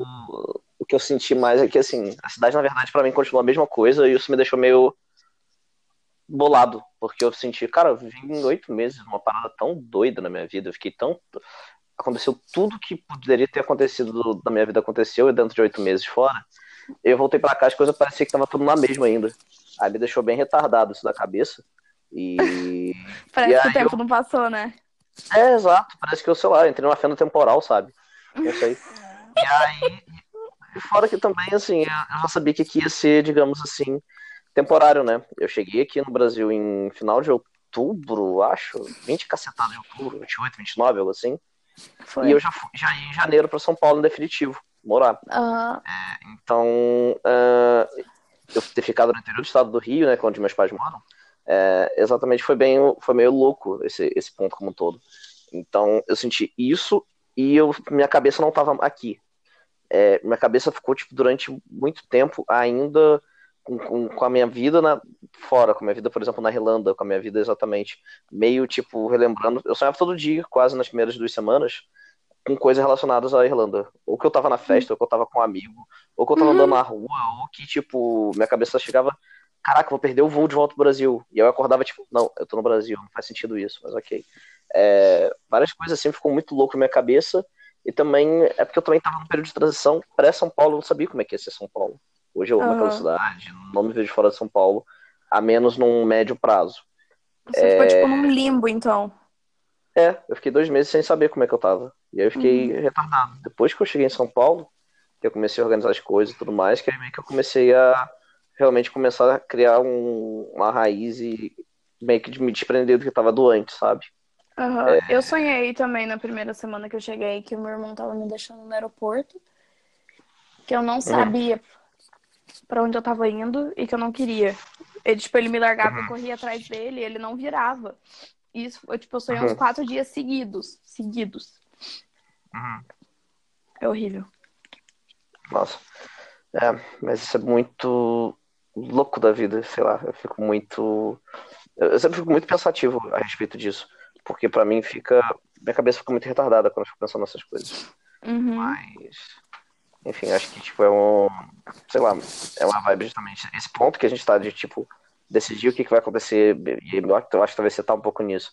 o que eu senti mais é que assim, a cidade, na verdade, para mim continua a mesma coisa e isso me deixou meio bolado, porque eu senti, cara, eu vivi em oito meses uma parada tão doida na minha vida, eu fiquei tão. Aconteceu tudo que poderia ter acontecido na minha vida aconteceu e dentro de oito meses fora. Eu voltei para cá, as coisas pareciam que tava tudo na mesma ainda. Aí me deixou bem retardado isso da cabeça. E. Parece e que o tempo eu... não passou, né? É, exato. Parece que eu, sei lá, entrei numa fenda temporal, sabe? Não sei. E aí. E fora que também, assim, eu já sabia que aqui ia ser, digamos assim, temporário, né? Eu cheguei aqui no Brasil em final de outubro, acho. 20 cacetadas de outubro, 28, 29, algo assim. Foi. E eu já fui já ia em janeiro para São Paulo em definitivo, morar. Aham. Então, eh, eu ter ficado no interior do estado do Rio, né, é onde meus pais moram, é, exatamente foi bem, foi meio louco esse, esse ponto como um todo. Então, eu senti isso e eu, minha cabeça não estava aqui. É, minha cabeça ficou, tipo, durante muito tempo ainda com, com, com a minha vida na, fora, com a minha vida, por exemplo, na Irlanda, com a minha vida exatamente, meio, tipo, relembrando. Eu sonhava todo dia, quase nas primeiras duas semanas, com coisas relacionadas à Irlanda. Ou que eu tava na festa, ou que eu tava com um amigo, ou que eu tava Uhum. andando na rua, ou que, tipo, minha cabeça chegava, caraca, vou perder o voo de volta pro Brasil. E eu acordava, tipo, não, eu tô no Brasil, não faz sentido isso, mas ok. É, várias coisas assim ficou muito louco na minha cabeça. E também é porque eu também tava num período de transição pré-São Paulo, eu não sabia como é que ia ser São Paulo. Hoje eu amo aquela Aham. cidade, não me vejo fora de São Paulo, a menos num médio prazo. Você ficou, tipo, num limbo, então. É, eu fiquei dois meses sem saber como é que eu tava. E aí eu fiquei retardado. Depois que eu cheguei em São Paulo, que eu comecei a organizar as coisas e tudo mais, que aí meio que eu comecei a realmente começar a criar um- uma raiz e meio que de me desprender do que eu tava doente, sabe? Aham. É. Eu sonhei também na primeira semana que eu cheguei que o meu irmão tava me deixando no aeroporto, que eu Uhum. não sabia pra onde eu tava indo e que eu não queria. Ele, tipo, ele me largava, Uhum. eu corria atrás dele e ele não virava. Isso, foi, tipo, eu sonhei uns Uhum. quatro dias seguidos. Seguidos. É horrível. Nossa. É, mas isso é muito louco da vida, sei lá. Eu fico muito. Eu sempre fico muito pensativo a respeito disso. Porque pra mim fica. Minha cabeça fica muito retardada quando eu fico pensando nessas coisas. Uhum. Mas. Enfim, acho que, tipo, é um. Sei lá, é uma vibe justamente. Esse ponto que a gente tá de, tipo, decidir o que, que vai acontecer. E eu acho que talvez você tá um pouco nisso.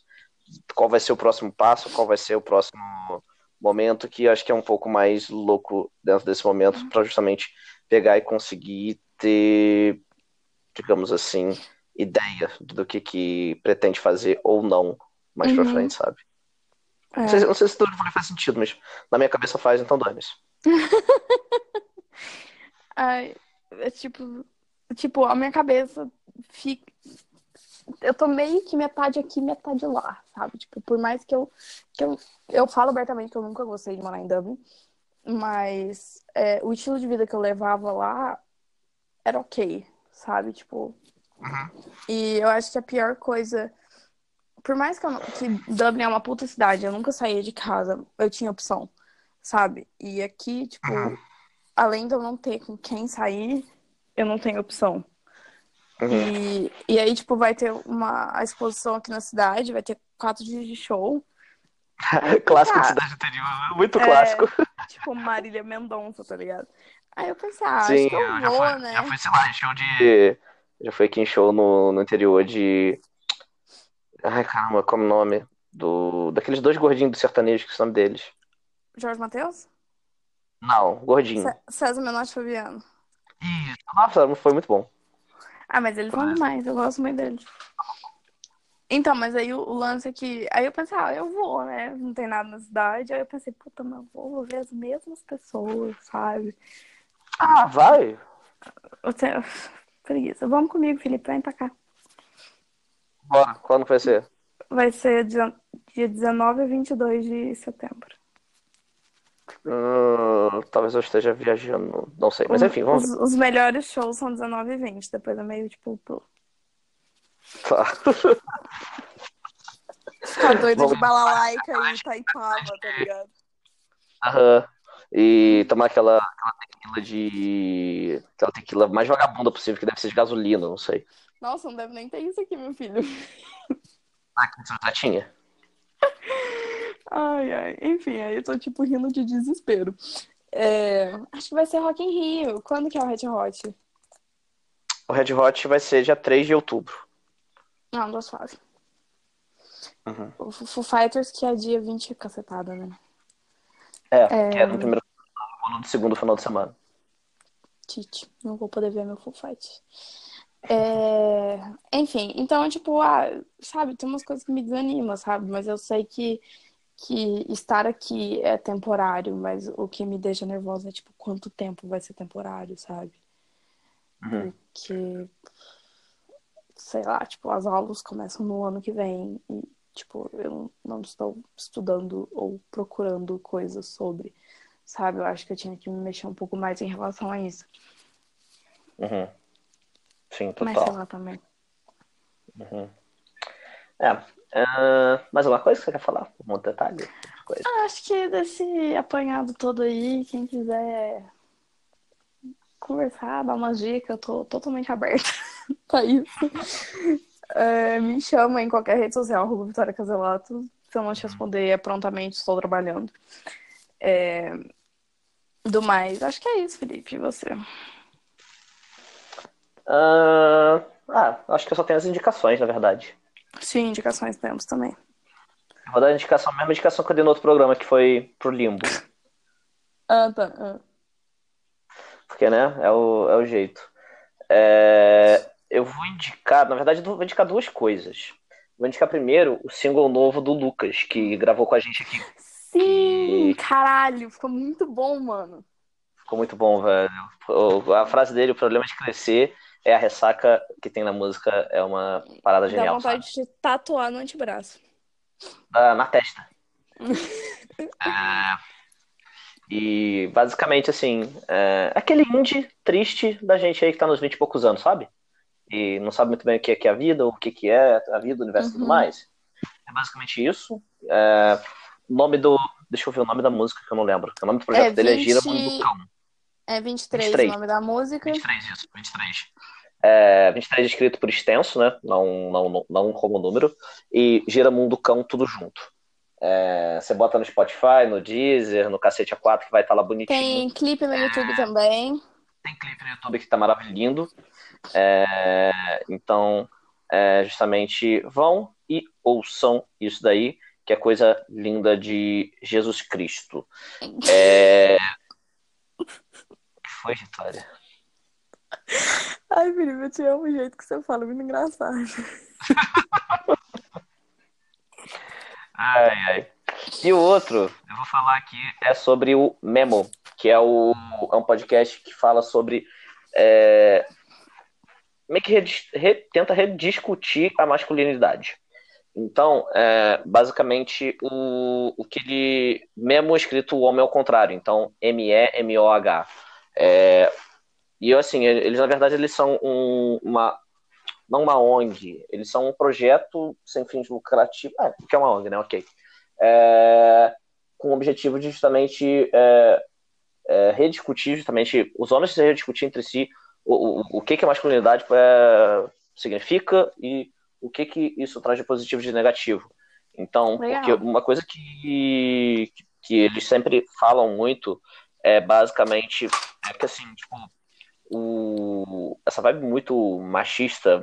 Qual vai ser o próximo passo, qual vai ser o próximo momento, que acho que é um pouco mais louco dentro desse momento, pra justamente pegar e conseguir ter, digamos assim, ideia do que, que pretende fazer ou não mais pra Uhum. frente, sabe? É. Não sei, não sei se tudo faz sentido, mas na minha cabeça faz, então dane-se. Ai, é tipo, tipo, a minha cabeça fica. Eu tô meio que metade aqui, metade lá, sabe? Tipo, por mais que eu. Que eu, eu falo abertamente que eu nunca gostei de morar em Dublin, mas é, o estilo de vida que eu levava lá era ok, sabe? Tipo. E eu acho que a pior coisa. Por mais que, eu não, que Dublin é uma puta cidade, eu nunca saía de casa, eu tinha opção, sabe? E aqui, tipo, além de eu não ter com quem sair, eu não tenho opção. Uhum. E, e aí, tipo, vai ter uma a exposição aqui na cidade, vai ter quatro dias de show. clássico de Ah. cidade interior, muito É, clássico. Tipo, Marília Mendonça, tá ligado? Aí eu pensei, ah, Sim, acho que eu eu já vou, fui, né? já fui, sei lá, show de. Já fui aqui em show no, no interior de. Ai, caramba, como é o nome? Do... Daqueles dois gordinhos do sertanejo, que é o nome deles. Jorge Matheus? Não, gordinho. Cé- César Menotti Fabiano. Ih, Nossa, foi muito bom. Ah, mas eles vão demais, eu gosto muito deles. Então, mas aí o, o lance é que. Aí eu pensei, ah, eu vou, né? Não tem nada na cidade. Aí eu pensei, puta, mas eu vou, vou ver as mesmas pessoas, sabe? Ah, vai? Eu tenho... Preguiça. Vamos comigo, Felipe, vem pra cá. Bora. Quando vai ser? Vai ser dia, dia 19 a 22 de setembro. Hum, talvez eu esteja viajando, não sei. Mas enfim, vamos os, os melhores shows são 19 e 20. Depois é meio tipo. pô, Tá. Ficar doido de Vamos- balalaica e Itaipava, tá ligado? Aham. E tomar aquela, aquela tequila de. Aquela tequila mais vagabunda possível, que deve ser de gasolina, não sei. Nossa, não deve nem ter isso aqui, meu filho. Ah, que você já tinha? Ai, ai. Enfim, aí eu tô, tipo, rindo de desespero. É... Acho que vai ser Rock in Rio. Quando que é o Red Hot? O Red Hot vai ser dia 3 de outubro. Não, duas fases. Uhum. O Foo Fighters, que é dia 20 cacetada, né? É, é... que é no primeiro ou no segundo final de semana. Tite, não vou poder ver meu Foo Fighters. É... Enfim, então, tipo, ah, sabe, tem umas coisas que me desanimam, sabe? Mas eu sei que, que estar aqui é temporário, mas o que me deixa nervosa é, tipo, quanto tempo vai ser temporário, sabe? Uhum. Porque, sei lá, tipo, as aulas começam no ano que vem e, tipo, eu não estou estudando ou procurando coisas sobre, sabe? Eu acho que eu tinha que me mexer um pouco mais em relação a isso. Uhum. Sim, total. Mas sei lá também. Uhum. É. Uh, mais alguma coisa que você quer falar? Um outro detalhe? Coisa. Ah, acho que desse apanhado todo aí, quem quiser conversar, dar umas dicas, eu tô totalmente aberta pra isso. É, me chama em qualquer rede social, arroba Vitória Caselato. Se eu não te responder é prontamente, estou trabalhando. É... Do mais, acho que é isso, Felipe. E você? Uh, ah, acho que eu só tenho as indicações, na verdade. Sim, indicações temos também. Eu vou dar a indicação, a mesma indicação que eu dei no outro programa, que foi pro Limbo. Ah, tá. Ah. Porque, né, é o, é o jeito. É, eu vou indicar, na verdade, vou indicar duas coisas. Vou indicar primeiro o single novo do Lucas, que gravou com a gente aqui. Sim, caralho, ficou muito bom, mano. Ficou muito bom, velho. A frase dele, o problema de crescer é a ressaca que tem na música, é uma parada genial. Dá vontade sabe? de tatuar no antebraço. Ah, na testa. é, e basicamente, assim, é, aquele indie triste da gente aí que tá nos 20 e poucos anos, sabe? E não sabe muito bem o que é, que é a vida, o que, que é a vida, o universo e tudo uhum. mais. É basicamente isso. É, o nome do. Deixa eu ver o nome da música que eu não lembro. O nome do projeto é, dele 20... é Gira Mundo Cão. É 23, 23 o nome da música. 23, isso, 23. É, 23 escrito por extenso, né? Não, não, não como número. E Gira Mundo Cão tudo junto. É, você bota no Spotify, no Deezer, no Cacete A4, que vai estar tá lá bonitinho. Tem clipe no YouTube é, também. Tem clipe no YouTube que tá maravilhoso. É, então, é, justamente, vão e ouçam isso daí, que é coisa linda de Jesus Cristo. É foi, Vitória? Ai, Felipe, eu te amo o jeito que você fala, muito engraçado. ai, ai. E o outro, eu vou falar aqui, é sobre o Memo, que é, o, é um podcast que fala sobre. É, meio que re, tenta rediscutir a masculinidade. Então, é, basicamente, o, o que ele. Memo escrito o homem ao contrário. Então, M-E-M-O-H. É, e assim, eles na verdade eles são um, uma não uma ONG, eles são um projeto sem fins lucrativos, ah, que é uma ONG, né? Ok. É, com o objetivo de justamente é, é, rediscutir justamente os homens se rediscutir entre si o, o, o que que a masculinidade é, significa e o que que isso traz de positivo e de negativo. Então, Legal. porque uma coisa que, que eles sempre falam muito é basicamente é que assim, tipo, o, essa vibe muito machista,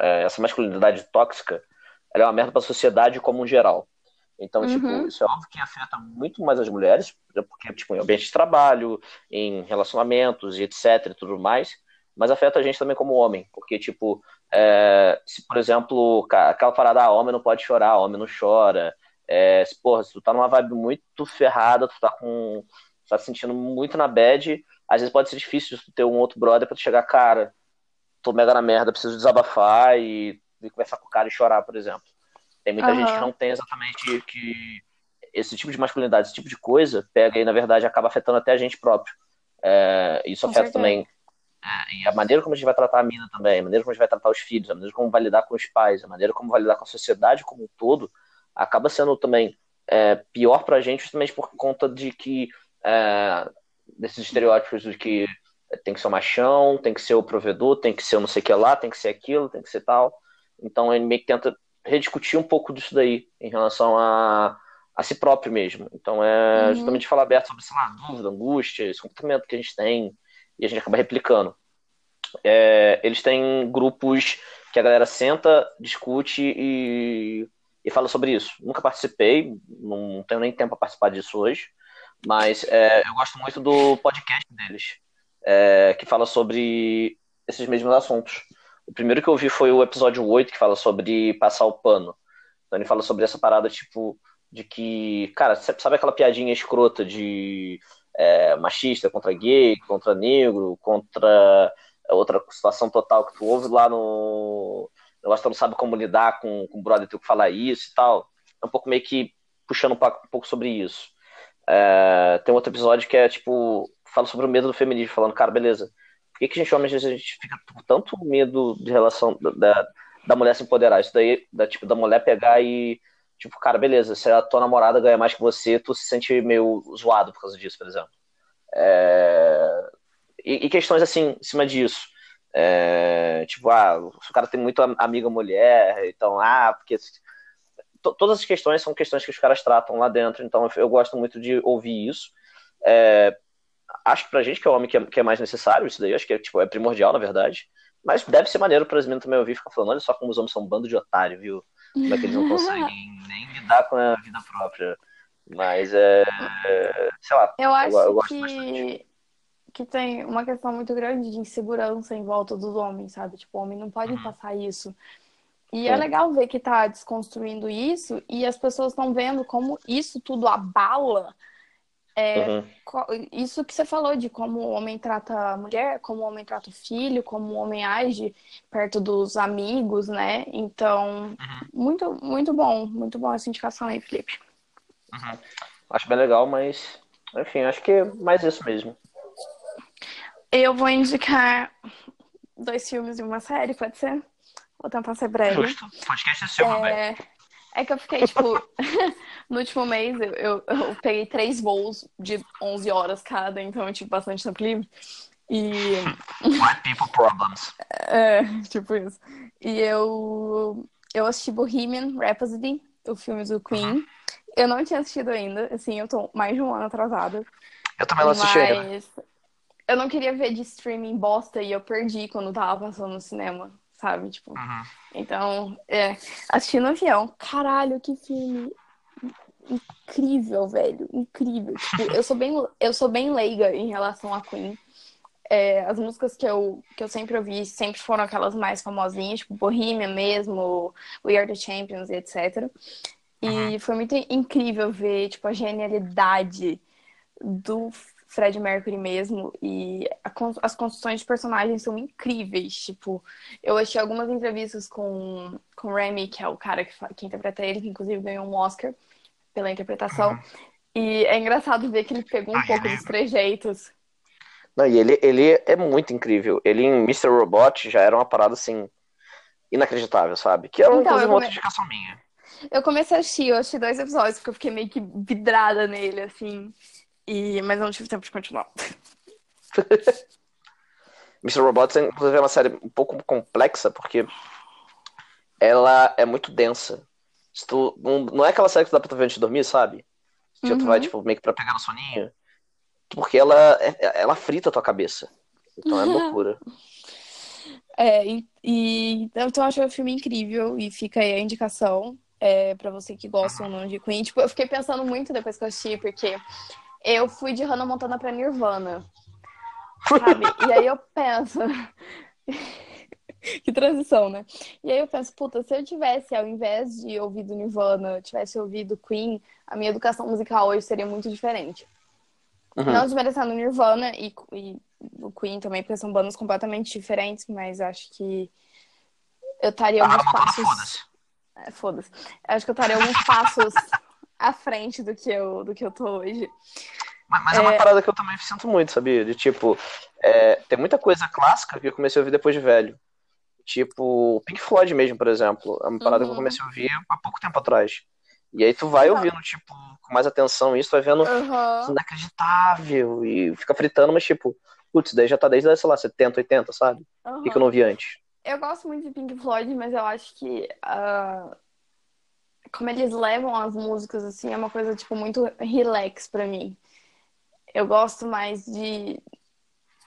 é, essa masculinidade tóxica, ela é uma merda pra sociedade como um geral. Então, tipo, uhum. tipo, isso é óbvio que afeta muito mais as mulheres, porque, tipo, em ambiente de trabalho, em relacionamentos e etc e tudo mais, mas afeta a gente também como homem, porque, tipo, é, se, por exemplo, aquela parada, ah, homem não pode chorar, homem não chora, é, se, porra, se tu tá numa vibe muito ferrada, tu tá com tá se sentindo muito na bad, às vezes pode ser difícil ter um outro brother pra tu chegar, cara, tô mega na merda, preciso desabafar e, e conversar com o cara e chorar, por exemplo. Tem muita uhum. gente que não tem exatamente que esse tipo de masculinidade, esse tipo de coisa, pega e, na verdade, acaba afetando até a gente próprio. É, isso afeta também é, e a maneira como a gente vai tratar a mina também, a maneira como a gente vai tratar os filhos, a maneira como vai lidar com os pais, a maneira como vai lidar com a sociedade como um todo, acaba sendo também é, pior pra gente justamente por conta de que é, desses estereótipos de que tem que ser o machão, tem que ser o provedor, tem que ser o não sei o que lá, tem que ser aquilo, tem que ser tal. Então ele meio que tenta rediscutir um pouco disso daí em relação a, a si próprio mesmo. Então é uhum. justamente falar aberto sobre, sei lá, dúvida, angústia, esse comportamento que a gente tem e a gente acaba replicando. É, eles têm grupos que a galera senta, discute e, e fala sobre isso. Nunca participei, não tenho nem tempo para participar disso hoje, mas é, eu gosto muito do podcast deles, é, que fala sobre esses mesmos assuntos. O primeiro que eu vi foi o episódio 8, que fala sobre passar o pano. Então ele fala sobre essa parada, tipo, de que, cara, sabe aquela piadinha escrota de é, machista contra gay, contra negro, contra outra situação total que tu ouve lá no. Eu tu não sabe como lidar com, com o brother ter que falar isso e tal. É um pouco meio que puxando um pouco sobre isso. É, tem outro episódio que é tipo, fala sobre o medo do feminismo, falando, cara, beleza, por que, que a gente, vezes a gente fica com tanto medo de relação da, da mulher se empoderar? Isso daí, da, tipo, da mulher pegar e Tipo, cara, beleza, se a tua namorada ganha mais que você, tu se sente meio zoado por causa disso, por exemplo. É... E, e, questões assim, em cima disso. É... Tipo, ah, se o cara tem muito amiga mulher, então, ah, porque. Todas as questões são questões que os caras tratam lá dentro, então eu gosto muito de ouvir isso. É... Acho que pra gente que é o homem que é, que é mais necessário, isso daí, acho que é, tipo, é primordial, na verdade. Mas deve ser maneiro para as meninas também ouvir e ficar falando, olha só como os homens são um bando de otário, viu? Como é que eles não conseguem nem lidar com a vida própria. Mas é. sei lá. Eu acho eu, eu que, que tem uma questão muito grande de insegurança em volta dos homens, sabe? Tipo, o homem não pode uhum. passar isso. E é. é legal ver que tá desconstruindo isso e as pessoas estão vendo como isso tudo abala é, uhum. Isso que você falou de como o homem trata a mulher, como o homem trata o filho, como o homem age perto dos amigos, né? Então, uhum. muito, muito bom, muito bom essa indicação aí, Felipe. Uhum. Acho bem legal, mas, enfim, acho que é mais isso mesmo. Eu vou indicar dois filmes e uma série, pode ser? Vou tentar ser breve. Justo. Podcast é seu, é... É que eu fiquei, tipo, no último mês eu, eu, eu, peguei três voos de 11 horas cada, então eu tive bastante tempo livre. E. White people problems. É, tipo isso. E eu, eu assisti Bohemian Rhapsody, o filme do Queen. Uhum. Eu não tinha assistido ainda, assim, eu tô mais de um ano atrasada. Eu também não assisti mas... ainda. Eu não queria ver de streaming bosta e eu perdi quando tava passando no cinema sabe? Tipo, uhum. então, é, assistindo no avião, caralho, que filme incrível, velho, incrível. Tipo, eu sou bem, eu sou bem leiga em relação a Queen. É, as músicas que eu, que eu sempre ouvi sempre foram aquelas mais famosinhas, tipo Bohemian mesmo, We Are The Champions, etc. E uhum. foi muito incrível ver, tipo, a genialidade do Fred Mercury mesmo. E a, as construções de personagens são incríveis. Tipo, eu achei algumas entrevistas com, com Remy, que é o cara que, que interpreta ele, que inclusive ganhou um Oscar pela interpretação. Uhum. E é engraçado ver que ele pegou um ah, pouco dos trejeitos. Não, e ele, ele é muito incrível. Ele em Mr. Robot já era uma parada assim inacreditável, sabe? Que é então, inclusive uma outra indicação minha. Eu comecei a assistir, eu assisti dois episódios, porque eu fiquei meio que vidrada nele, assim. E... Mas não tive tempo de continuar. Mr. Robots, inclusive, é uma série um pouco complexa, porque ela é muito densa. Se tu, não, não é aquela série que dá pra tu ver antes de dormir, sabe? Que uhum. tu vai, tipo, meio que pra pegar no soninho. Porque ela, é, ela frita a tua cabeça. Então é loucura. É, e, e, então eu acho o filme incrível e fica aí a indicação é, para você que gosta ou não de Queen. Tipo, eu fiquei pensando muito depois que eu assisti, porque eu fui de Hannah Montana pra Nirvana. Sabe? e aí eu penso. que transição, né? E aí eu penso, puta, se eu tivesse, ao invés de ouvir do Nirvana, tivesse ouvido Queen, a minha educação musical hoje seria muito diferente. Uhum. Não desmerecendo Nirvana e, e o Queen também, porque são bandas completamente diferentes, mas acho que eu estaria alguns ah, passos. Foda-se. É, foda-se. Acho que eu estaria alguns passos à frente do que eu, do que eu tô hoje. Mas, é... é... uma parada que eu também sinto muito, sabia? De tipo, é, tem muita coisa clássica que eu comecei a ouvir depois de velho. Tipo, Pink Floyd mesmo, por exemplo. É uma parada uhum. que eu uhum. comecei a ouvir há pouco tempo atrás. E aí tu vai ouvindo, tipo, com mais atenção isso, vai vendo uhum. inacreditável. E fica fritando, mas tipo, putz, daí já tá desde, sei lá, 70, 80, sabe? Uhum. O que, que eu não vi antes? Eu gosto muito de Pink Floyd, mas eu acho que uh, como eles levam as músicas, assim, é uma coisa, tipo, muito relax pra mim. Eu gosto mais de.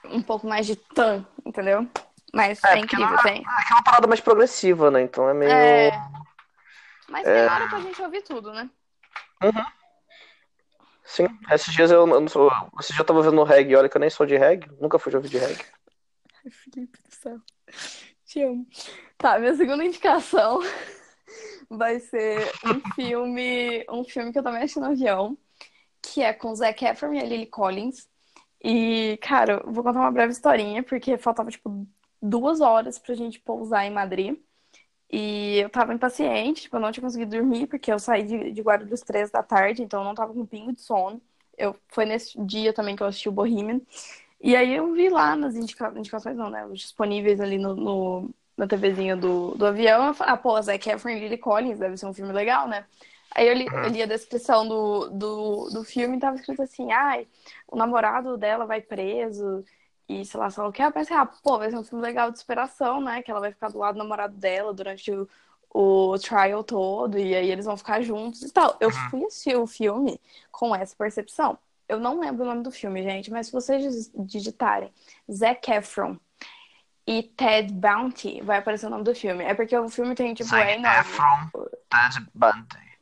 um pouco mais de tan, entendeu? Mas é, é incrível, não, é, tem. É uma parada mais progressiva, né? Então é meio. É... Mas tem hora pra gente ouvir tudo, né? Uhum. Sim, esses dias eu, eu não sou. Esses dias eu tava vendo reggae, olha que eu nem sou de reggae, nunca fui de ouvir de reggae. Felipe do céu. Te amo. Tá, minha segunda indicação vai ser um filme, um filme que eu também achei no avião, que é com Zac Efron e a Lily Collins. E, cara, vou contar uma breve historinha, porque faltava, tipo, duas horas pra gente pousar em Madrid. E eu tava impaciente, tipo, eu não tinha conseguido dormir, porque eu saí de, de Guarulhos três da tarde, então eu não tava com pingo de sono. Eu, foi nesse dia também que eu assisti o Bohemian. E aí eu vi lá nas indica... indicações, não, né? Os disponíveis ali no, no na TVzinha do, do avião. Eu falei, ah, pô, Zac Efron e Lily Collins, deve ser um filme legal, né? Aí eu li, eu li a descrição do, do, do filme e tava escrito assim, ai, o namorado dela vai preso e sei lá, sei lá o que. Eu pensei, ah, pô, vai ser um filme legal de superação, né? Que ela vai ficar do lado do namorado dela durante o, o trial todo, e aí eles vão ficar juntos e tal. Eu fui assistir o filme com essa percepção. Eu não lembro o nome do filme, gente, mas se vocês digitarem Zac Efron e Ted Bounty, vai aparecer o nome do filme. É porque o filme tem, tipo, Zac é enorme. Efron, Ted Bounty.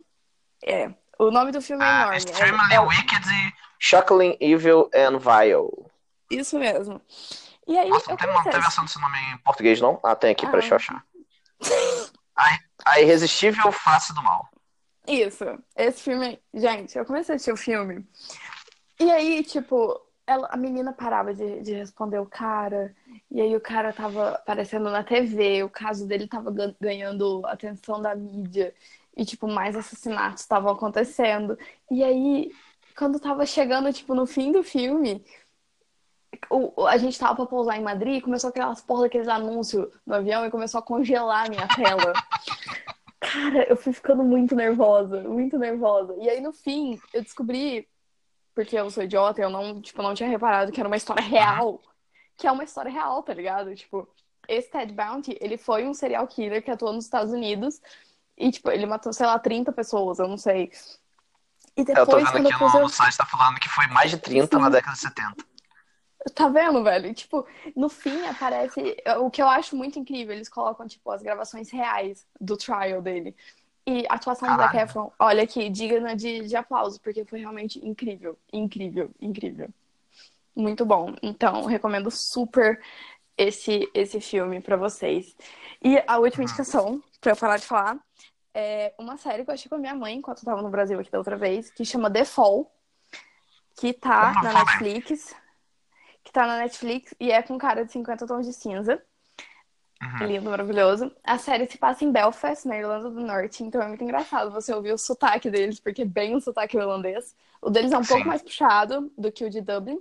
É. O nome do filme é uh, enorme. Extremely é, é... Wicked, Shockingly Evil and Vile. Isso mesmo. E aí, Nossa, não tem, não tem versão desse nome em português, não? Ah, tem aqui, ah. deixa eu achar. A, a Irresistível Face do Mal. Isso. Esse filme. Gente, eu comecei a assistir o filme. E aí, tipo, ela, a menina parava de, de responder o cara. E aí o cara tava aparecendo na TV. O caso dele tava ganhando atenção da mídia. E, tipo, mais assassinatos estavam acontecendo. E aí, quando tava chegando, tipo, no fim do filme, o, a gente tava pra pousar em Madrid começou aquelas porra daqueles anúncios no avião e começou a congelar a minha tela. Cara, eu fui ficando muito nervosa, muito nervosa. E aí, no fim, eu descobri, porque eu sou idiota, eu não, tipo, não tinha reparado que era uma história real. Que é uma história real, tá ligado? Tipo, esse Ted Bounty, ele foi um serial killer que atuou nos Estados Unidos. E, tipo, ele matou, sei lá, 30 pessoas, eu não sei. E depois, eu tô vendo aqui no, eu... no site, tá falando que foi mais de 30 Sim. na década de 70. Tá vendo, velho? Tipo, no fim aparece. O que eu acho muito incrível, eles colocam, tipo, as gravações reais do trial dele. E a atuação Caralho. do Zac Efron, olha aqui, digna de, de aplauso, porque foi realmente incrível. Incrível, incrível. Muito bom. Então, recomendo super esse, esse filme para vocês. E a última indicação, pra eu parar de falar, é uma série que eu achei com a minha mãe enquanto eu tava no Brasil aqui da outra vez, que chama The Fall, que tá na Netflix que tá na Netflix e é com cara de 50 tons de cinza. Uhum. Lindo, maravilhoso. A série se passa em Belfast, na Irlanda do Norte, então é muito engraçado você ouvir o sotaque deles, porque é bem o sotaque irlandês. O deles é um Sim. pouco mais puxado do que o de Dublin,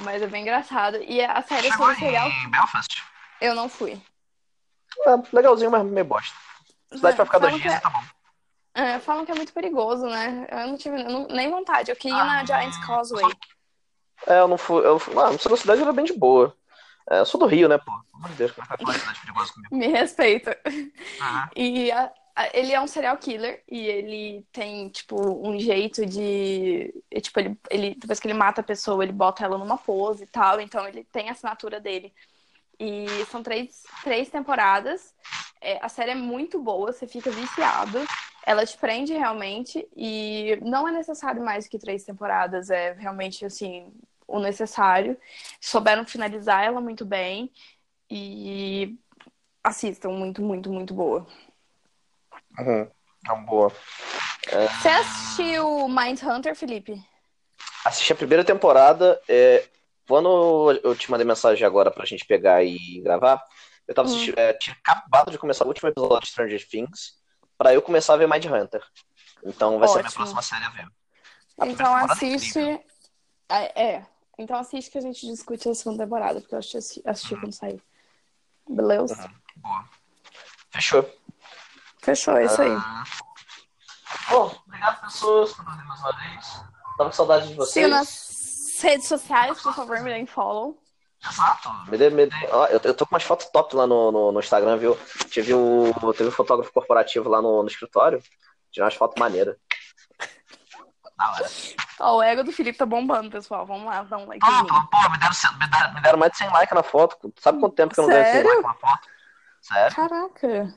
mas é bem engraçado. E a série Chegou sobre serial. Em Belfast? Eu não fui. É, legalzinho, mas meio bosta. Cidade é, pra ficar dois dias, é... tá bom. É, falam que é muito perigoso, né? Eu não tive não, nem vontade. Eu queria ir ah, na Giant's Causeway. É, eu não fui. Eu, ah, a cidade era bem de boa. É, eu sou do Rio, né, pô? Pelo amor de Deus, como é que vai falar de cidade perigosa comigo? Me respeita. Uhum. E a, a, ele é um serial killer e ele tem, tipo, um jeito de. Tipo, ele, ele, depois que ele mata a pessoa, ele bota ela numa pose e tal. Então ele tem a assinatura dele. E são três, três temporadas. É, a série é muito boa, você fica viciado. Ela te prende realmente. E não é necessário mais que três temporadas. É realmente, assim, o necessário. Souberam finalizar ela muito bem. E assistam, muito, muito, muito boa. Uhum. É boa. É... Você assistiu Mindhunter, Felipe? Assisti a primeira temporada. É... Quando eu te mandei mensagem agora pra gente pegar e gravar, eu tava assistindo, hum. é, tinha acabado de começar o último episódio de Stranger Things pra eu começar a ver Mindhunter. Então vai Ótimo. ser a minha próxima série a ver. A então é assiste. É, é, então assiste que a gente discute a segunda temporada, porque eu assisti, assisti uhum. quando saiu. Beleza? Uhum. Boa. Fechou. Fechou, é isso aí. Ah. Bom, obrigado, pessoas, por fazer mais uma vez. Tava com saudade de vocês. Siga nas redes sociais, por favor, me deem follow. Exato. Me dê, me dê. Ó, eu, eu tô com umas fotos top lá no, no, no Instagram, viu? Tive um, teve um fotógrafo corporativo lá no, no escritório. Tirar umas fotos maneiras. Da hora. Ó, o ego do Felipe tá bombando, pessoal. Vamos lá, dá um like. Pô, pô, pô, me, deram, me, deram, me deram mais de 100 likes na foto. Sabe quanto tempo que eu não ganho 100 Sério? likes na foto? Sério? Caraca.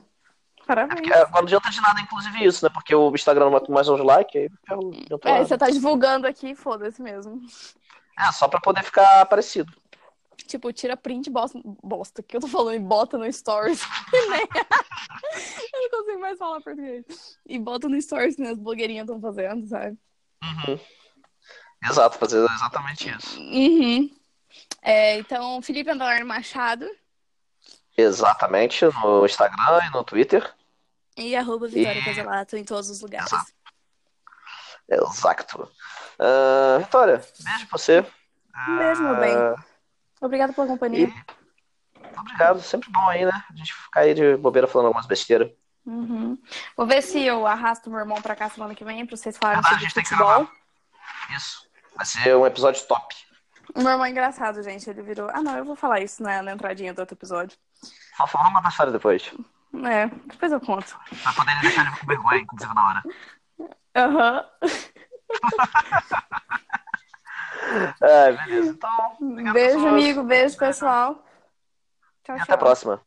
Parabéns. Porque agora não adianta de nada, inclusive, isso, né? Porque o Instagram não mata mais uns likes, aí eu, eu tô É, lá. você tá divulgando aqui, foda-se mesmo. É, só pra poder ficar parecido. Tipo, tira print, bosta, bosta, que eu tô falando, e bota no stories. Eu não consigo mais falar português. E bota no stories que as blogueirinhas estão fazendo, sabe? Uhum. Exato, fazer exatamente isso. Uhum. É, então, Felipe Andalar Machado Exatamente, no Instagram e no Twitter. e arroba Vitória E- Casalato em todos os lugares. Exato. Exato. Ah, Vitória, beijo pra você. Beijo, meu bem. Ah, Obrigada pela E companhia. obrigado, sempre bom aí, né? A gente ficar aí de bobeira falando algumas besteiras. Uhum. Vou ver se eu arrasto meu irmão pra cá semana que vem pra vocês falarem Verdade, a sobre gente tem que futebol. gravar. Isso. Vai ser um episódio top. O meu irmão é engraçado, gente. Ele virou. Ah, não, eu vou falar isso né, na entradinha do outro episódio. Só vamos mandar a história depois. É, depois eu conto. Pra poder deixar ele com vergonha, inclusive, na hora. Aham. É, beleza. Então, Beijo, amigo. Beijo, pessoal. Tchau, E tchau. até a próxima.